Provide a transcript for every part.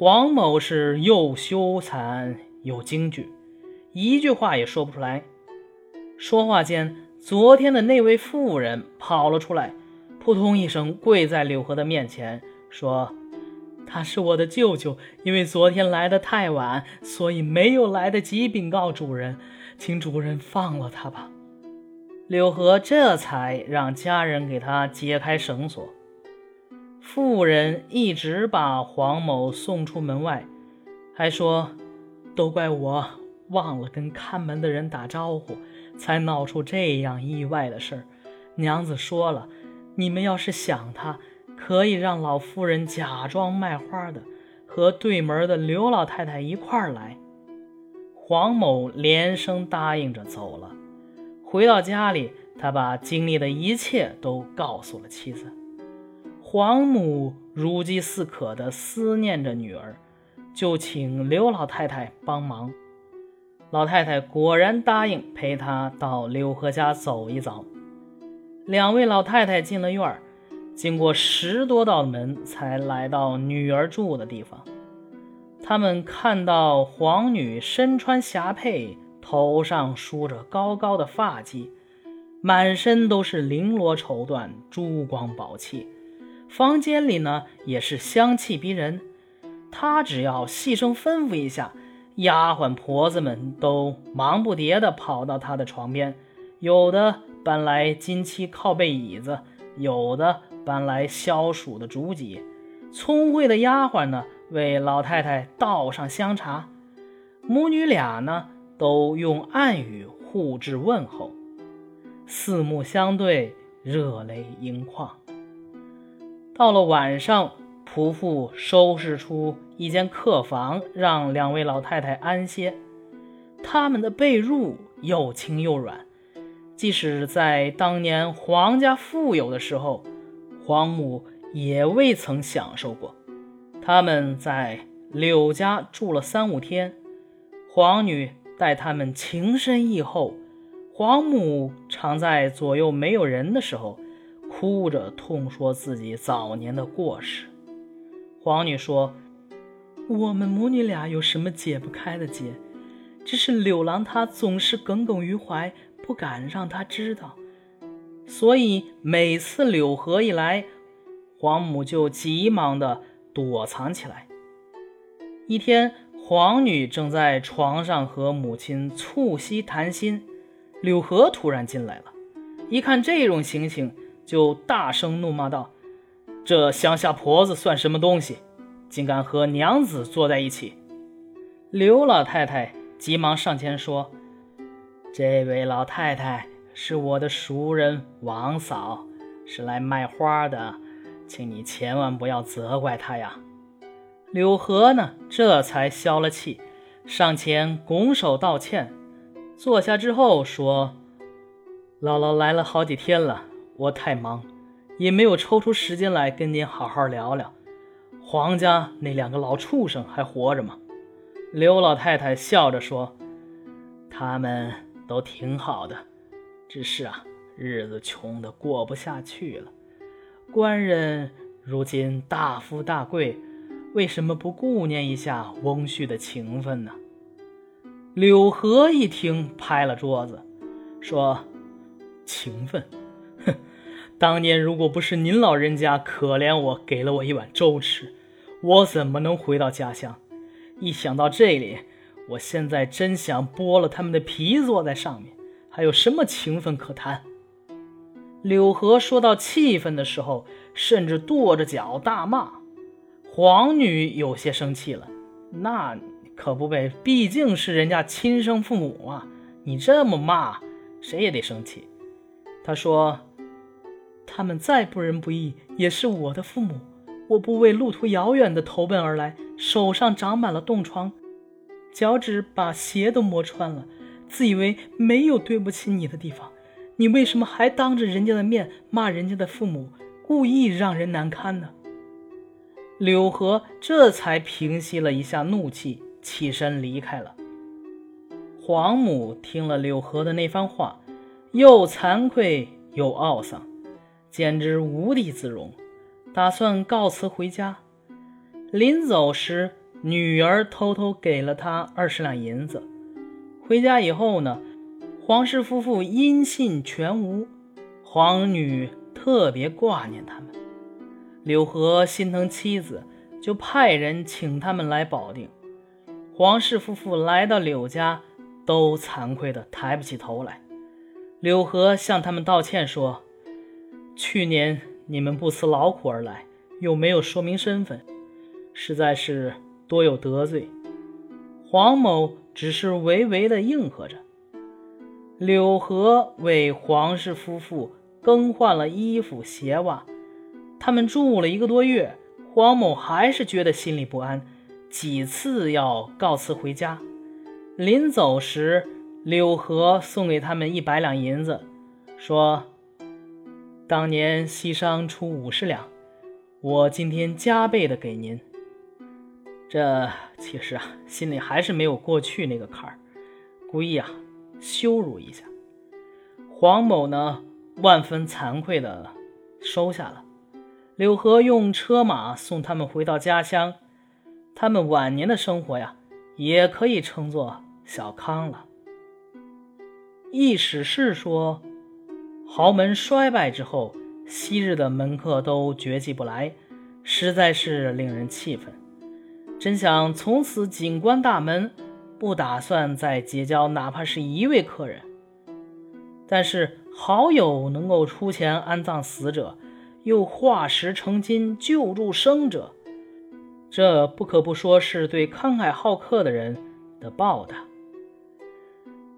黄某是又羞惭又惊惧，一句话也说不出来。说话间，昨天的那位妇人跑了出来，扑通一声跪在柳河的面前，说：“他是我的舅舅，因为昨天来的太晚，所以没有来得及禀告主人，请主人放了他吧。”柳河这才让家人给他解开绳索。妇人一直把黄某送出门外，还说：“都怪我忘了跟看门的人打招呼，才闹出这样意外的事儿。娘子说了，你们要是想他，可以让老妇人假装卖花的，和对门的刘老太太一块儿来。”黄某连声答应着走了。回到家里，他把经历的一切都告诉了妻子。黄母如饥似渴地思念着女儿，就请刘老太太帮忙。老太太果然答应陪她到柳河家走一遭。两位老太太进了院儿，经过十多道门，才来到女儿住的地方。他们看到黄女身穿霞帔，头上梳着高高的发髻，满身都是绫罗绸缎，珠光宝气。房间里呢也是香气逼人，他只要细声吩咐一下，丫鬟婆子们都忙不迭地跑到他的床边，有的搬来金漆靠背椅子，有的搬来消暑的竹几。聪慧的丫鬟呢为老太太倒上香茶，母女俩呢都用暗语互致问候，四目相对，热泪盈眶。到了晚上，仆妇收拾出一间客房，让两位老太太安歇。他们的被褥又轻又软，即使在当年皇家富有的时候，皇母也未曾享受过。他们在柳家住了三五天，皇女待他们情深意厚，皇母常在左右没有人的时候。哭着痛说自己早年的过失。皇女说：“我们母女俩有什么解不开的结？只是柳郎他总是耿耿于怀，不敢让他知道。所以每次柳河一来，皇母就急忙的躲藏起来。一天，皇女正在床上和母亲促膝谈心，柳河突然进来了，一看这种情形。就大声怒骂道：“这乡下婆子算什么东西，竟敢和娘子坐在一起！”刘老太太急忙上前说：“这位老太太是我的熟人王嫂，是来卖花的，请你千万不要责怪她呀。”柳河呢，这才消了气，上前拱手道歉。坐下之后说：“姥姥来了好几天了。”我太忙，也没有抽出时间来跟您好好聊聊。黄家那两个老畜生还活着吗？刘老太太笑着说：“他们都挺好的，只是啊，日子穷的过不下去了。官人如今大富大贵，为什么不顾念一下翁婿的情分呢？”柳河一听，拍了桌子，说：“情分。”当年如果不是您老人家可怜我，给了我一碗粥吃，我怎么能回到家乡？一想到这里，我现在真想剥了他们的皮坐在上面，还有什么情分可谈？柳河说到气愤的时候，甚至跺着脚大骂。皇女有些生气了，那可不呗，毕竟是人家亲生父母啊，你这么骂，谁也得生气。他说。他们再不仁不义，也是我的父母。我不为路途遥远的投奔而来，手上长满了冻疮，脚趾把鞋都磨穿了，自以为没有对不起你的地方，你为什么还当着人家的面骂人家的父母，故意让人难堪呢？柳河这才平息了一下怒气，起身离开了。皇母听了柳河的那番话，又惭愧又懊丧。简直无地自容，打算告辞回家。临走时，女儿偷偷给了他二十两银子。回家以后呢，黄氏夫妇音信全无，皇女特别挂念他们。柳河心疼妻子，就派人请他们来保定。黄氏夫妇来到柳家，都惭愧的抬不起头来。柳河向他们道歉说：“去年你们不辞劳苦而来，又没有说明身份，实在是多有得罪。”黄某。只是微微的应和着。柳河为黄氏夫妇更换了衣服鞋袜，他们住了一个多月，黄某还是觉得心里不安，几次要告辞回家。临走时，柳河送给他们一百两银子，说：“当年西商出五十两，我今天加倍的给您。”这其实啊，心里还是没有过去那个坎儿，故意啊羞辱一下。黄某呢，万分惭愧的收下了。柳河用车马送他们回到家乡，他们晚年的生活呀，也可以称作小康了。易史是说，豪门衰败之后，昔日的门客都绝迹不来，实在是令人气愤。真想从此紧关大门，不打算再结交哪怕是一位客人。但是好友能够出钱安葬死者，又化石成金救助生者，这不可不说是对慷慨好客的人的报答。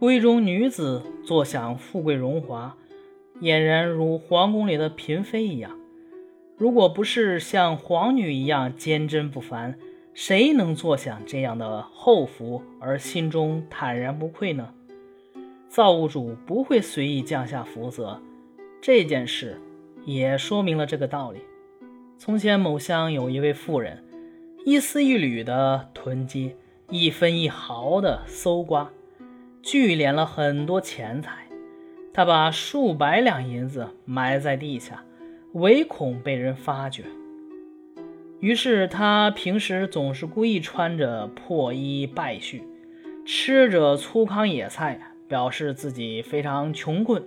闺中女子坐享富贵荣华，俨然如皇宫里的嫔妃一样。如果不是像皇女一样坚贞不凡，谁能坐享这样的厚福而心中坦然不愧呢？造物主不会随意降下福泽，这件事也说明了这个道理。从前某乡有一位妇人，一丝一缕的囤积，一分一毫的搜刮，聚敛了很多钱财。他把数百两银子埋在地下，唯恐被人发觉。于是他平时总是故意穿着破衣败絮，吃着粗糠野菜，表示自己非常穷困。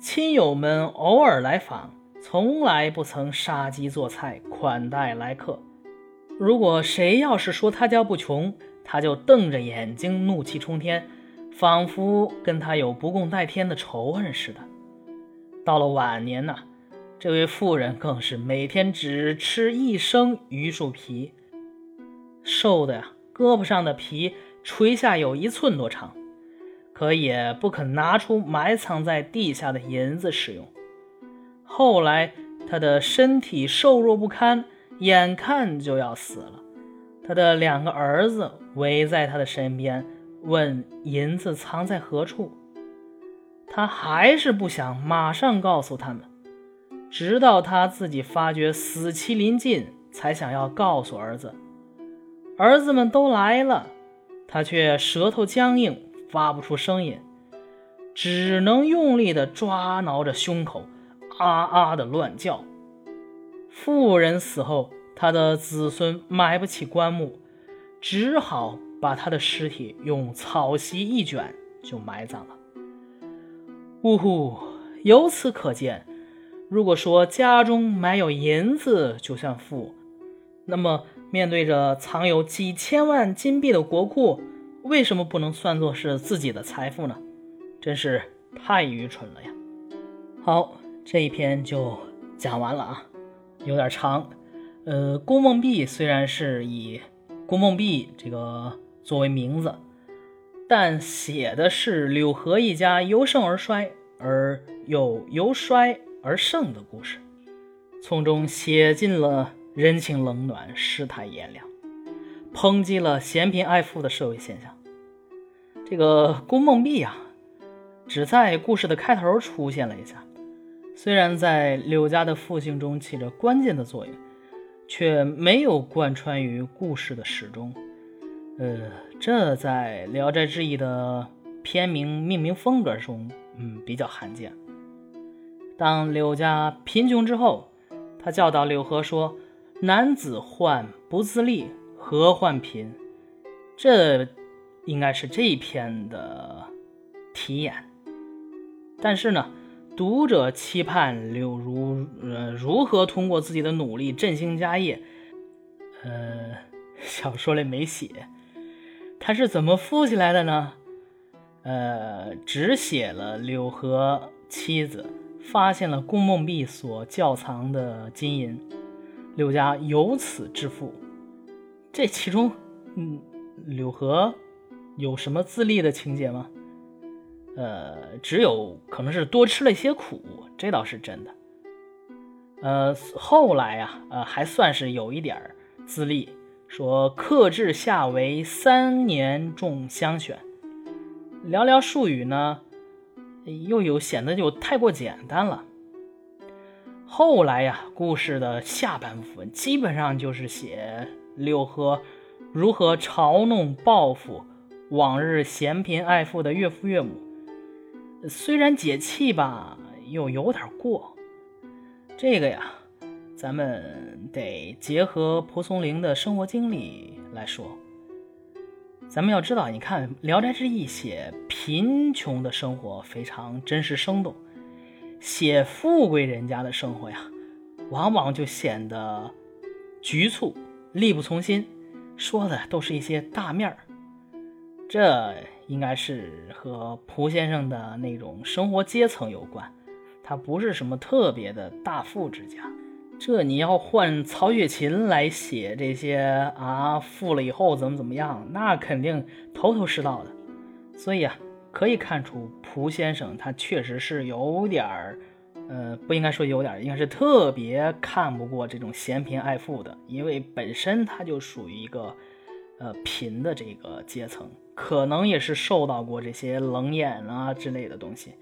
亲友们偶尔来访，从来不曾杀鸡做菜款待来客。如果谁要是说他家不穷，他就瞪着眼睛，怒气冲天，仿佛跟他有不共戴天的仇恨似的。到了晚年呢？这位妇人更是每天只吃一升榆树皮，瘦的呀，胳膊上的皮垂下有一寸多长，可也不肯拿出埋藏在地下的银子使用。后来，他的身体瘦弱不堪，眼看就要死了。他的两个儿子围在他的身边，问银子藏在何处，他还是不想马上告诉他们。直到他自己发觉死期临近，才想要告诉儿子。儿子们都来了，他却舌头僵硬，发不出声音，只能用力地抓挠着胸口，啊啊地乱叫。妇人死后，他的子孙买不起棺木，只好把他的尸体用草席一卷就埋葬了。呜呼！由此可见。如果说家中埋有银子就算富，那么面对着藏有几千万金币的国库，为什么不能算作是自己的财富呢？真是太愚蠢了呀！好，这一篇就讲完了啊，有点长。呃，郭梦碧虽然是以郭梦碧这个作为名字，但写的是柳河一家由盛而衰，而又由衰。而盛的故事，从中写尽了人情冷暖、世态炎凉，抨击了嫌贫爱富的社会现象。这个宫梦碧啊，只在故事的开头出现了一下，虽然在柳家的复兴中起着关键的作用，却没有贯穿于故事的始终。呃，这在《聊斋志异》的片名命名风格中，嗯，比较罕见。当柳家贫穷之后，他教导柳河说：“男子患不自立，何患贫？这应该是这一篇的题眼。但是呢，读者期盼柳如呃如何通过自己的努力振兴家业，呃，小说里没写，他是怎么富起来的呢？呃，只写了柳和妻子发现了宫梦璧所窖藏的金银，柳家由此致富。这其中，嗯，柳河有什么自立的情节吗？呃，只有可能是多吃了一些苦，这倒是真的。呃，后来呀，呃，还算是有一点自立，说克制下为三年种香选。寥寥数语呢，又有显得就太过简单了。后来呀，故事的下半部分基本上就是写柳河如何嘲弄报复往日嫌贫爱富的岳父岳母。虽然解气吧，又有点过。这个呀，咱们得结合蒲松龄的生活经历来说。咱们要知道，你看《聊斋志异》写贫穷的生活非常真实生动，写富贵人家的生活呀，往往就显得局促、力不从心，说的都是一些大面儿。这应该是和蒲先生的那种生活阶层有关，他不是什么特别的大富之家。这你要换曹雪芹来写这些啊，富了以后怎么怎么样，那肯定头头是道的。所以啊，可以看出蒲先生他确实是有点儿，呃，不应该说有点儿，应该是特别看不过这种嫌贫爱富的，因为本身他就属于一个呃贫的这个阶层，可能也是受到过这些冷眼啊之类的东西，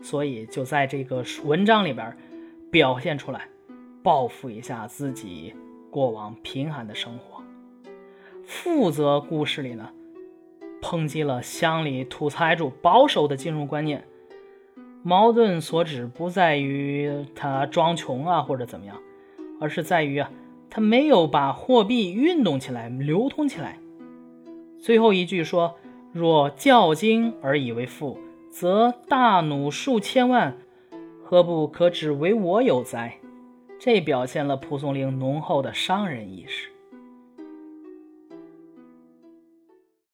所以就在这个文章里边表现出来。报复一下自己过往贫寒的生活。负责故事里呢，抨击了乡里土财主保守的金融观念。矛盾所指不在于他装穷啊或者怎么样，而是在于啊他没有把货币运动起来、流通起来。最后一句说：“若教经而以为富，则大弩数千万，何不可只为我有哉？”这表现了蒲松龄浓厚的商人意识。